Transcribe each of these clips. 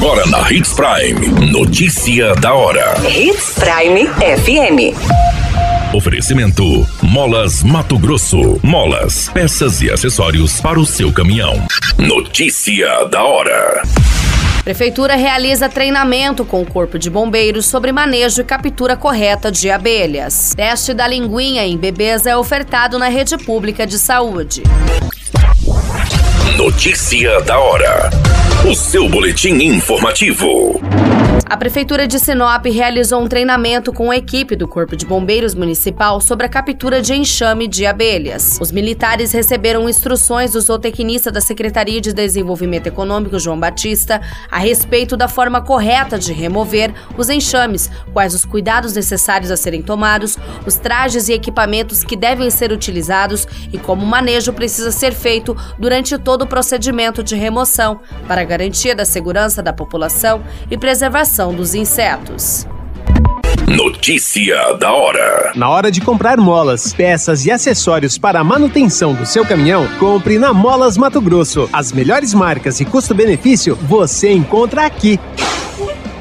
Agora na Hits Prime. Notícia da hora. Hits Prime FM. Oferecimento: Molas Mato Grosso. Molas, peças e acessórios para o seu caminhão. Notícia da hora. Prefeitura realiza treinamento com o Corpo de Bombeiros sobre manejo e captura correta de abelhas. Teste da linguinha em bebês é ofertado na rede pública de saúde. Notícia da hora. O seu boletim informativo. A Prefeitura de Sinop realizou um treinamento com a equipe do Corpo de Bombeiros Municipal sobre a captura de enxame de abelhas. Os militares receberam instruções do zootecnista da Secretaria de Desenvolvimento Econômico, João Batista, a respeito da forma correta de remover os enxames, quais os cuidados necessários a serem tomados, os trajes e equipamentos que devem ser utilizados e como o manejo precisa ser feito durante todo o procedimento de remoção, para garantia da segurança da população e preservação dos insetos. Notícia da hora. Na hora de comprar molas, peças e acessórios para a manutenção do seu caminhão, compre na Molas Mato Grosso. As melhores marcas e custo-benefício você encontra aqui.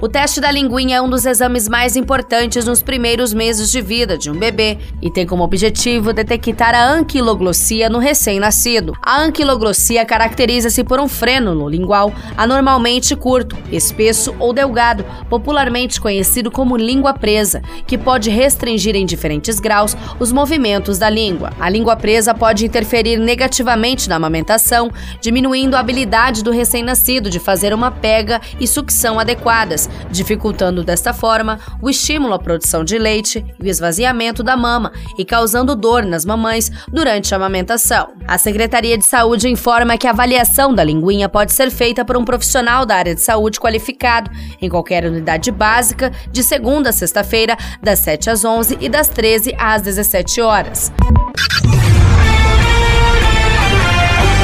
O teste da linguinha é um dos exames mais importantes nos primeiros meses de vida de um bebê e tem como objetivo detectar a anquiloglossia no recém-nascido. A anquiloglossia caracteriza-se por um frênulo lingual anormalmente curto, espesso ou delgado, popularmente conhecido como língua presa, que pode restringir em diferentes graus os movimentos da língua. A língua presa pode interferir negativamente na amamentação, diminuindo a habilidade do recém-nascido de fazer uma pega e sucção adequadas dificultando desta forma o estímulo à produção de leite e o esvaziamento da mama e causando dor nas mamães durante a amamentação. A Secretaria de Saúde informa que a avaliação da linguinha pode ser feita por um profissional da área de saúde qualificado em qualquer unidade básica de segunda a sexta-feira, das 7 às 11 e das 13 às 17 horas.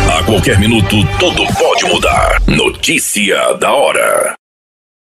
A qualquer minuto, tudo pode mudar. Notícia da hora.